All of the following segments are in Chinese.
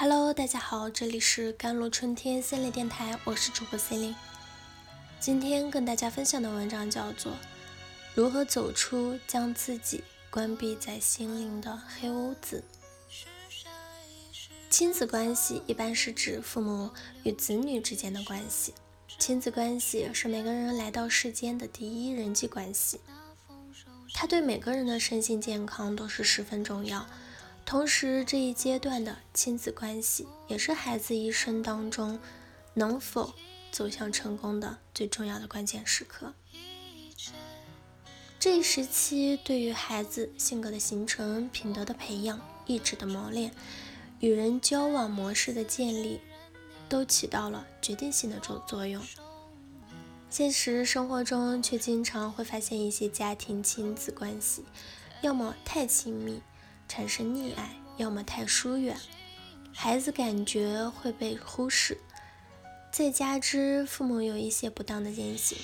Hello，大家好，这里是甘露春天心理电台，我是主播 c e l i n e 今天跟大家分享的文章叫做《如何走出将自己关闭在心灵的黑屋子》。亲子关系一般是指父母与子女之间的关系。亲子关系是每个人来到世间的第一人际关系，它对每个人的身心健康都是十分重要。同时，这一阶段的亲子关系也是孩子一生当中能否走向成功的最重要的关键时刻。这一时期对于孩子性格的形成、品德的培养、意志的磨练、与人交往模式的建立，都起到了决定性的作作用。现实生活中却经常会发现一些家庭亲子关系，要么太亲密。产生溺爱，要么太疏远，孩子感觉会被忽视，再加之父母有一些不当的言行，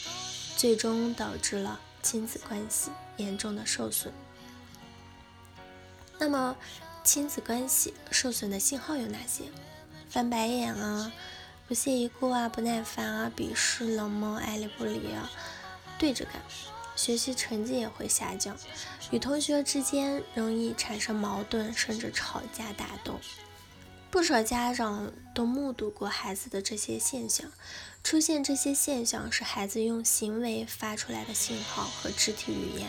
最终导致了亲子关系严重的受损。那么，亲子关系受损的信号有哪些？翻白眼啊，不屑一顾啊，不耐烦啊，鄙视、冷漠、爱理不理啊，对着干。学习成绩也会下降，与同学之间容易产生矛盾，甚至吵架打斗。不少家长都目睹过孩子的这些现象。出现这些现象是孩子用行为发出来的信号和肢体语言。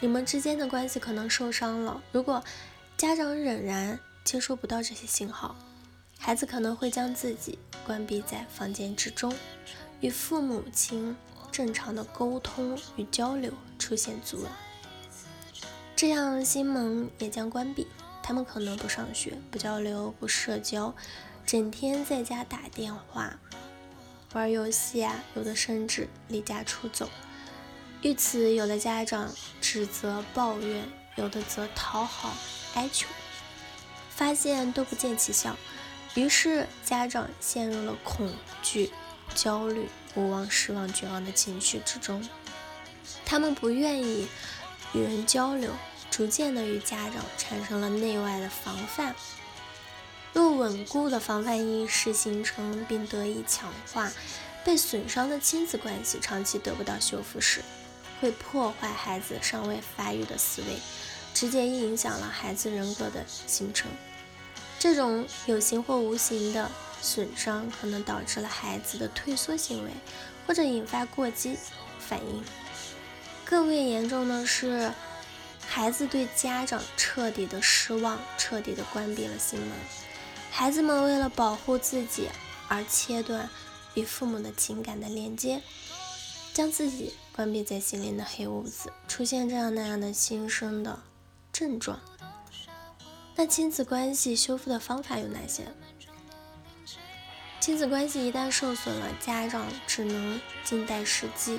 你们之间的关系可能受伤了。如果家长仍然接收不到这些信号，孩子可能会将自己关闭在房间之中，与父母亲。正常的沟通与交流出现阻碍，这样心门也将关闭。他们可能不上学、不交流、不社交，整天在家打电话、玩游戏啊，有的甚至离家出走。遇此，有的家长指责抱怨，有的则讨好哀求，发现都不见其效，于是家长陷入了恐惧、焦虑。无望、失望、绝望的情绪之中，他们不愿意与人交流，逐渐的与家长产生了内外的防范。若稳固的防范意识形成并得以强化，被损伤的亲子关系长期得不到修复时，会破坏孩子尚未发育的思维，直接影响了孩子人格的形成。这种有形或无形的。损伤可能导致了孩子的退缩行为，或者引发过激反应。更为严重的是，孩子对家长彻底的失望，彻底的关闭了心门。孩子们为了保护自己而切断与父母的情感的连接，将自己关闭在心灵的黑屋子，出现这样那样的新生的症状。那亲子关系修复的方法有哪些？亲子关系一旦受损了，家长只能静待时机，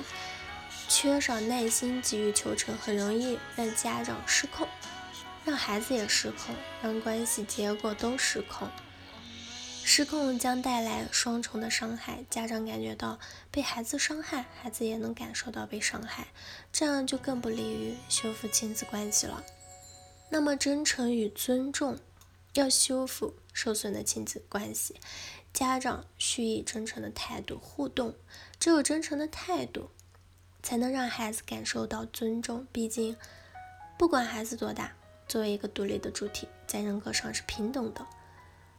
缺少耐心，急于求成，很容易让家长失控，让孩子也失控，让关系结果都失控。失控将带来双重的伤害，家长感觉到被孩子伤害，孩子也能感受到被伤害，这样就更不利于修复亲子关系了。那么，真诚与尊重要修复受损的亲子关系。家长需以真诚的态度互动，只有真诚的态度，才能让孩子感受到尊重。毕竟，不管孩子多大，作为一个独立的主体，在人格上是平等的。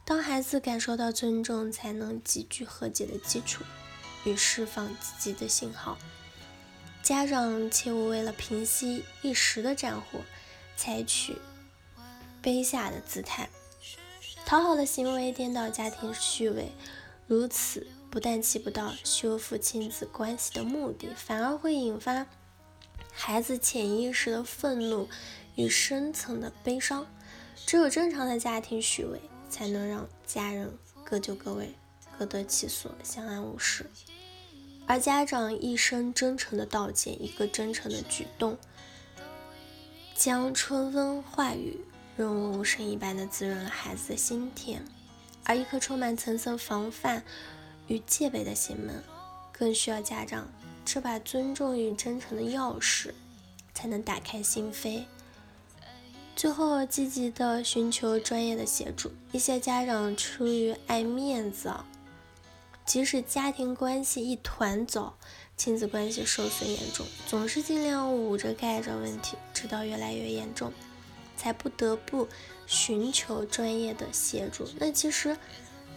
当孩子感受到尊重，才能积聚和解的基础与释放积极的信号。家长切勿为了平息一时的战火，采取卑下的姿态。讨好的行为颠倒家庭序位，如此不但起不到修复亲子关系的目的，反而会引发孩子潜意识的愤怒与深层的悲伤。只有正常的家庭序位，才能让家人各就各位，各得其所，相安无事。而家长一声真诚的道歉，一个真诚的举动，将春风化雨。润物无声一般的滋润了孩子的心田，而一颗充满层层防范与戒备的心门，更需要家长这把尊重与真诚的钥匙，才能打开心扉。最后，积极的寻求专业的协助。一些家长出于爱面子，即使家庭关系一团糟，亲子关系受损严重，总是尽量捂着盖着问题，直到越来越严重，才不得不寻求专业的协助。那其实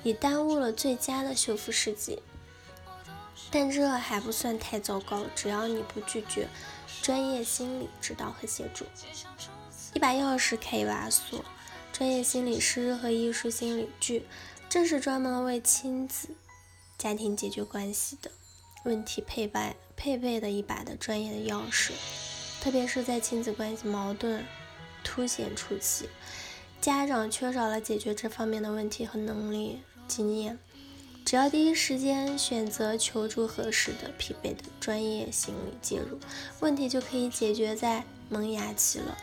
你耽误了最佳的修复时机。但这还不算太糟糕，只要你不拒绝专业心理指导和协助。一把钥匙开一把锁，专业心理师和艺术心理剧，正是专门为亲子、家庭解决关系的问题配备配备的一把的专业的钥匙。特别是在亲子关系矛盾凸显初期，家长缺少了解决这方面的问题和能力经验。只要第一时间选择求助合适的、匹配的专业心理介入，问题就可以解决在萌芽期了。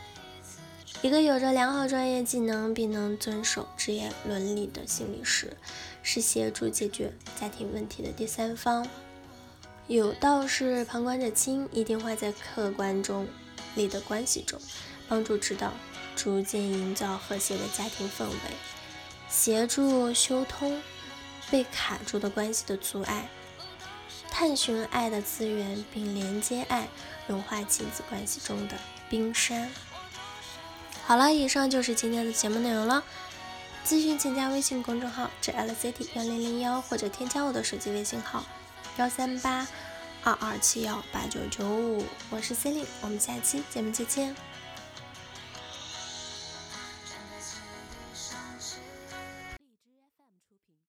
一个有着良好专业技能并能遵守职业伦理的心理师，是协助解决家庭问题的第三方。有道是旁观者清，一定会在客观中立的关系中，帮助指导，逐渐营造和谐的家庭氛围，协助修通。被卡住的关系的阻碍，探寻爱的资源，并连接爱，融化亲子关系中的冰山。好了，以上就是今天的节目内容了。咨询请加微信公众号 j l c t 幺零零幺”或者添加我的手机微信号幺三八二二七幺八九九五。我是 c e l i n e 我们下期节目再见。